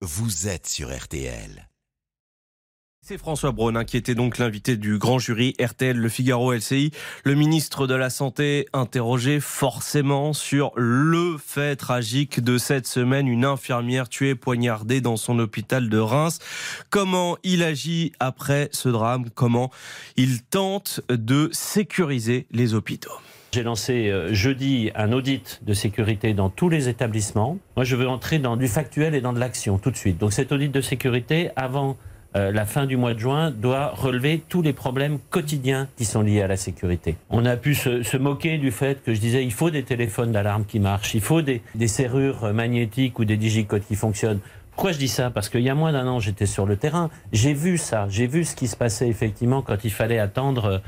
vous êtes sur RTL. C'est François Braun hein, qui était donc l'invité du grand jury RTL Le Figaro LCI. Le ministre de la Santé interrogé forcément sur le fait tragique de cette semaine, une infirmière tuée poignardée dans son hôpital de Reims. Comment il agit après ce drame? Comment il tente de sécuriser les hôpitaux? J'ai lancé euh, jeudi un audit de sécurité dans tous les établissements. Moi, je veux entrer dans du factuel et dans de l'action tout de suite. Donc cet audit de sécurité, avant euh, la fin du mois de juin, doit relever tous les problèmes quotidiens qui sont liés à la sécurité. On a pu se, moquer du fait que je disais il faut des téléphones d'alarme qui marchent, il faut des, des serrures magnétiques ou des digicodes qui fonctionnent. Pourquoi je dis ça? Parce qu'il y a moins d'un an, j'étais sur le terrain. J'ai vu ça. J'ai vu ce qui se passait effectivement quand il fallait attendre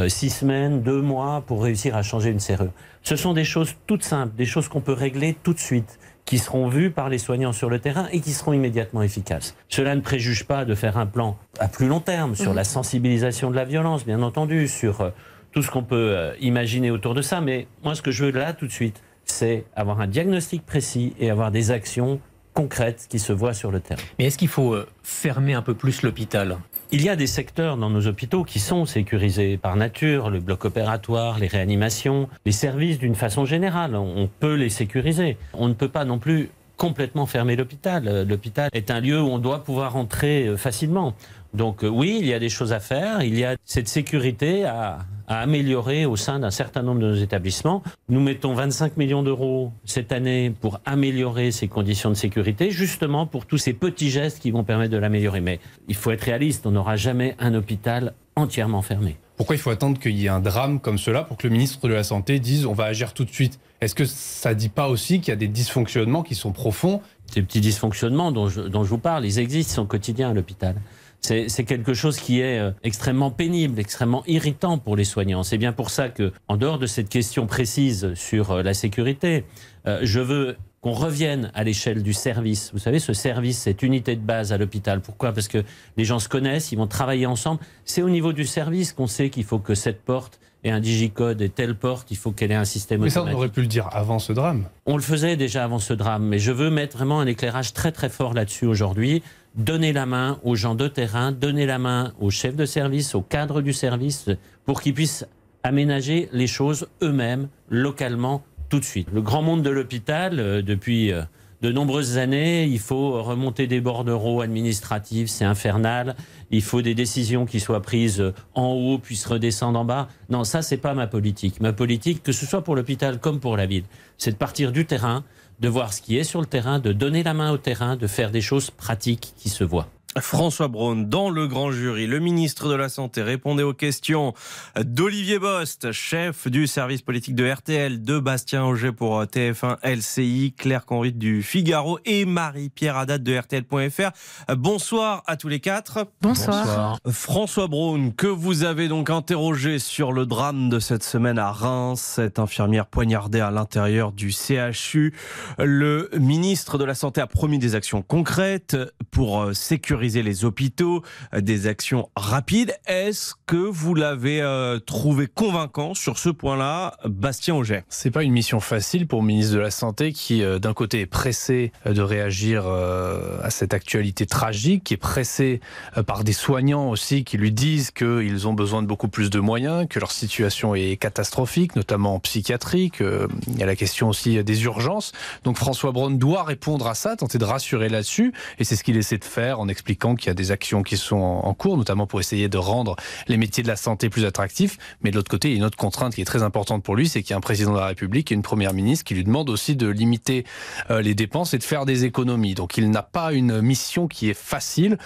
euh, six semaines, deux mois pour réussir à changer une serrure. Ce sont des choses toutes simples, des choses qu'on peut régler tout de suite qui seront vues par les soignants sur le terrain et qui seront immédiatement efficaces. Cela ne préjuge pas de faire un plan à plus long terme sur mhm. la sensibilisation de la violence, bien entendu, sur euh, tout ce qu'on peut euh, imaginer autour de ça. Mais moi, ce que je veux là tout de suite, c'est avoir un diagnostic précis et avoir des actions concrètes qui se voient sur le terrain. Mais est-ce qu'il faut euh, fermer un peu plus l'hôpital? Il y a des secteurs dans nos hôpitaux qui sont sécurisés par nature, le bloc opératoire, les réanimations, les services d'une façon générale. On peut les sécuriser. On ne peut pas non plus complètement fermer l'hôpital. Euh, l'hôpital est un lieu où on doit pouvoir entrer euh, facilement. Donc oui, il y a des choses à faire. Il y a cette sécurité à, à améliorer au sein d'un certain nombre de nos établissements. Nous mettons 25 millions d'euros cette année pour améliorer ces conditions de sécurité, justement pour tous ces petits gestes qui vont permettre de l'améliorer. Mais il faut être réaliste, on n'aura jamais un hôpital entièrement fermé. Pourquoi il faut attendre qu'il y ait un drame comme cela pour que le ministre de la Santé dise on va agir tout de suite? Est-ce que ça ne dit pas aussi qu'il y a des dysfonctionnements qui sont profonds? Ces petits dysfonctionnements dont je, dont je vous parle, ils existent, ils sont quotidiens à l'hôpital. C'est quelque chose qui est euh, extrêmement pénible, extrêmement irritant pour les soignants. C'est bien pour ça que, en dehors de cette question précise sur euh, la sécurité, euh, je veux qu'on revienne à l'échelle du service. Vous savez, ce service, cette unité de base à l'hôpital. Pourquoi? Parce que les gens se connaissent, ils vont travailler ensemble. C'est au niveau du service qu'on sait qu'il faut que cette porte ait un digicode et telle porte, il faut qu'elle ait un système mais automatique. Mais ça, on aurait pu le dire avant ce drame. On le faisait déjà avant ce drame, mais je veux mettre vraiment un éclairage très très fort là-dessus aujourd'hui donner la main aux gens de terrain, donner la main aux chefs de service, aux cadres du service, pour qu'ils puissent aménager les choses eux-mêmes, localement, tout de suite. Le grand monde de l'hôpital, euh, depuis euh, de nombreuses années, il faut remonter des bordereaux administratifs, c'est infernal. Il faut des décisions qui soient prises en haut puis se redescendre en bas. Non, ça c'est pas ma politique. Ma politique, que ce soit pour l'hôpital comme pour la ville, c'est de partir du terrain, de voir ce qui est sur le terrain, de donner la main au terrain, de faire des choses pratiques qui se voient. François Braun, dans le grand jury, le ministre de la Santé répondait aux questions d'Olivier Bost, chef du service politique de RTL, de Bastien Auger pour TF1 LCI, Claire Conrit du Figaro et Marie-Pierre Haddad de RTL.fr. Bonsoir à tous les quatre. Bonsoir. François Braun, que vous avez donc interrogé sur le drame de cette semaine à Reims, cette infirmière poignardée à l'intérieur du CHU. Le ministre de la Santé a promis des actions concrètes pour sécuriser les hôpitaux, euh, des actions rapides. Est-ce que vous l'avez euh, trouvé convaincant sur ce point-là, Bastien Auger? C'est pas une mission facile pour le ministre de la Santé qui, euh, d'un côté, est pressé de réagir à cette actualité tragique, qui est pressé par des soignants aussi qui lui disent qu'ils ont besoin de beaucoup plus de moyens, que leur situation est catastrophique, notamment en psychiatrie, qu'il y a la question aussi des urgences. Donc François Braun doit répondre à ça, tenter de rassurer là-dessus, et c'est ce qu'il essaie de faire en expliquant qu'il y a des actions qui sont en cours, notamment pour essayer de rendre les métiers de la santé plus attractifs. Mais de l'autre côté, il y a une autre contrainte qui est très importante pour lui, c'est qu'il y a un président de la République et une première ministre qui lui demande aussi de limiter euh, les dépenses et de faire des économies. Donc il n'a pas une mission qui est facile.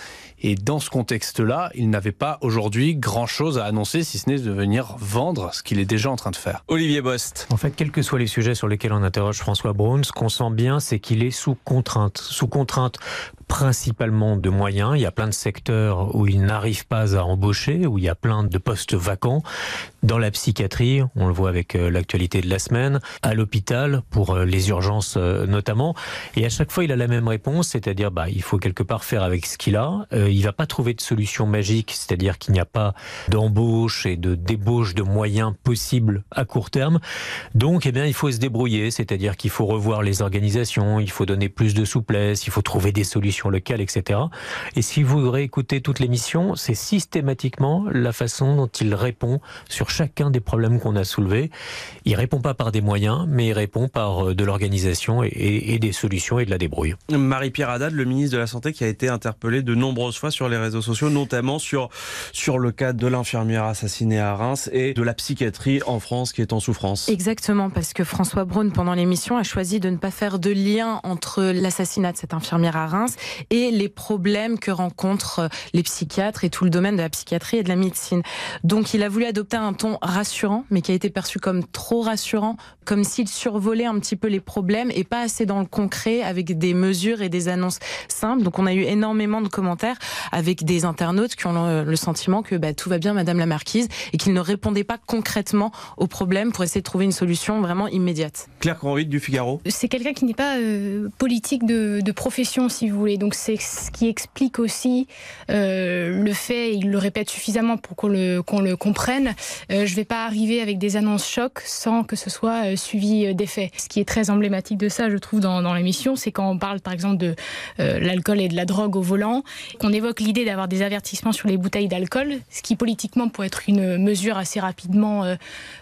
Et dans ce contexte-là, il n'avait pas aujourd'hui grand-chose à annoncer, si ce n'est de venir vendre ce qu'il est déjà en train de faire. Olivier Bost. En fait, quels que soient les sujets sur lesquels on interroge François Braun, ce qu'on sent bien, c'est qu'il est sous contrainte. Sous contrainte principalement de moyens. Il y a plein de secteurs où il n'arrive pas à embaucher, où il y a plein de postes vacants. Dans la psychiatrie, on le voit avec euh, l'actualité de la semaine, à l'hôpital pour euh, les urgences euh, notamment. Et à chaque fois, il a la même réponse, c'est-à-dire bah il faut quelque part faire avec ce qu'il a. il va pas trouver de solution magique, c'est-à-dire qu'il n'y a pas d'embauche et de débauche de moyens possibles à court terme. Donc, eh bien, il faut se débrouiller, c'est-à-dire qu'il faut revoir les organisations, il faut donner plus de souplesse, il faut trouver des solutions solutions locales, etc. Et si vous réécoutez toute l'émission, c'est systématiquement la façon dont il répond sur chacun des problèmes qu'on a soulevés. Il répond pas par des moyens, mais il répond par euh, de l'organisation et, des solutions et de la débrouille. Marie-Pierre Haddad, le ministre de la Santé, qui a été interpellé de nombreuses fois sur les réseaux sociaux, notamment sur, sur le cas de l'infirmière assassinée à Reims et de la psychiatrie en France qui est en souffrance. Exactement, parce que François Braun, pendant l'émission, a choisi de ne pas faire de lien entre l'assassinat de cette infirmière à Reims et les problèmes que rencontrent les psychiatres et tout le domaine de la psychiatrie et de la médecine. Donc il a voulu adopter un ton rassurant, mais qui a été perçu comme trop rassurant, comme s'il survolait un petit peu les problèmes et pas assez dans le concret avec des mesures et des annonces simples. Donc on a eu énormément de commentaires avec des internautes qui ont le sentiment que bah, tout va bien, Madame la Marquise, et qu'il ne répondait pas concrètement aux problèmes pour essayer de trouver une solution vraiment immédiate. Claire Convite du Figaro. C'est quelqu'un qui n'est pas euh, politique de, profession, si vous voulez. Donc c'est ce qui explique aussi euh, le fait, il le répète suffisamment pour qu'on le, qu'on le comprenne. Euh, je ne vais pas arriver avec des annonces chocs sans que ce soit suivi d'effets. Ce qui est très emblématique de ça, je trouve, dans, dans l'émission, c'est quand on parle par exemple de l'alcool et de la drogue au volant, qu'on évoque l'idée d'avoir des avertissements sur les bouteilles d'alcool, ce qui politiquement pourrait être une mesure assez rapidement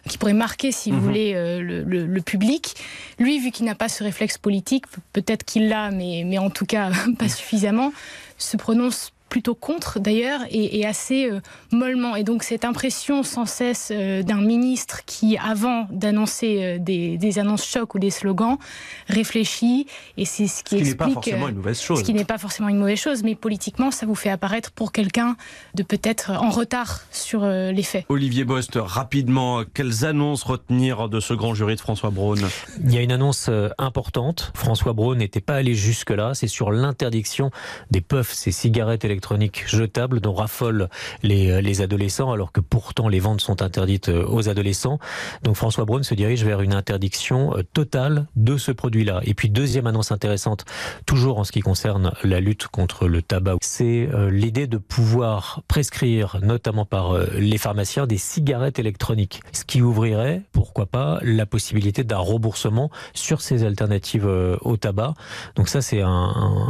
qui pourrait marquer, si vous mhm. voulez, le, le, public. Lui, vu qu'il n'a pas ce réflexe politique, peut-être qu'il l'a, mais, mais en tout cas pas suffisamment, se prononce plutôt contre d'ailleurs et, assez euh, mollement. Et donc cette impression sans cesse euh, d'un ministre qui, avant d'annoncer euh, des, annonces chocs ou des slogans, réfléchit et c'est ce qui, explique. Ce qui n'est pas forcément une mauvaise chose. Ce qui n'est pas forcément une mauvaise chose, mais politiquement, ça vous fait apparaître pour quelqu'un de peut-être en retard sur les faits. Olivier Bost, rapidement, quelles annonces retenir de ce grand jury de François Braun? Il y a une annonce importante. François Braun n'était pas allé jusque-là. C'est sur l'interdiction des puffs, ces cigarettes électroniques électroniques jetables dont raffolent les, euh, les adolescents, alors que pourtant les ventes sont interdites euh, aux adolescents. Donc François Braun se dirige vers une interdiction euh, totale de ce produit-là. Et puis deuxième annonce intéressante, toujours en ce qui concerne la lutte contre le tabac, c'est l'idée de pouvoir prescrire, notamment par les pharmaciens, des cigarettes électroniques, ce qui ouvrirait, pourquoi pas, la possibilité d'un remboursement sur ces alternatives au tabac. Donc ça, c'est un,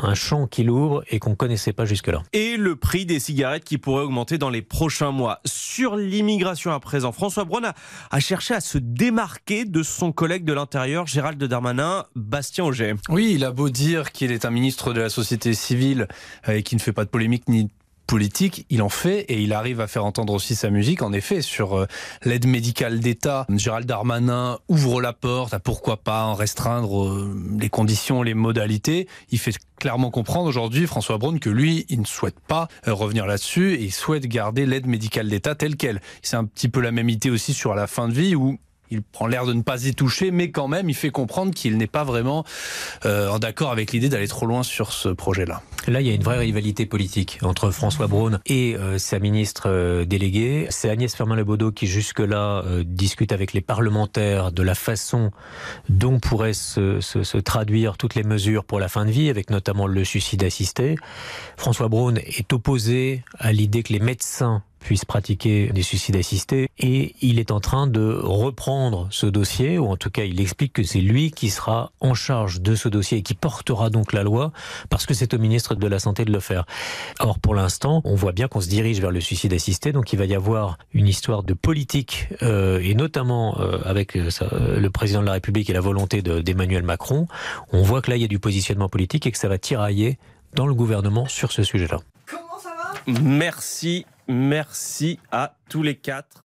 un, champ qu'il ouvre et qu'on connaissait pas jusque-là et le prix des cigarettes qui pourrait augmenter dans les prochains mois. Sur l'immigration à présent, François Braun a, cherché à se démarquer de son collègue de l'Intérieur, Gérald Darmanin, Bastien Auger. Oui, il a beau dire qu'il est un ministre de la société civile euh, et qui ne fait pas de polémique ni politique, il en fait et il arrive à faire entendre aussi sa musique. En effet, sur euh, l'aide médicale d'État, Gérald Darmanin ouvre la porte à pourquoi pas en restreindre euh, les conditions, les modalités. Il fait clairement comprendre aujourd'hui, François Braun, que lui, il ne souhaite pas euh, revenir là-dessus et il souhaite garder l'aide médicale d'État telle qu'elle. C'est un petit peu la même idée aussi sur la fin de vie où il prend l'air de ne pas y toucher, mais quand même, il fait comprendre qu'il n'est pas vraiment euh, en accord avec l'idée d'aller trop loin sur ce projet-là. Là, il y a une vraie rivalité politique entre François Braun et euh, sa ministre euh, déléguée. C'est Agnès Firmin-Lebaudot qui, jusque-là, discute avec les parlementaires de la façon dont pourraient se, se, traduire toutes les mesures pour la fin de vie, avec notamment le suicide assisté. François Braun est opposé à l'idée que les médecins puisse pratiquer des suicides assistés. Et il est en train de reprendre ce dossier, ou en tout cas il explique que c'est lui qui sera en charge de ce dossier et qui portera donc la loi, parce que c'est au ministre de la Santé de le faire. Or pour l'instant, on voit bien qu'on se dirige vers le suicide assisté, donc il va y avoir une histoire de politique, euh, et notamment euh, avec euh, le président de la République et la volonté d'Emmanuel Macron. On voit que là il y a du positionnement politique et que ça va tirailler dans le gouvernement sur ce sujet-là. Merci Merci à tous les quatre.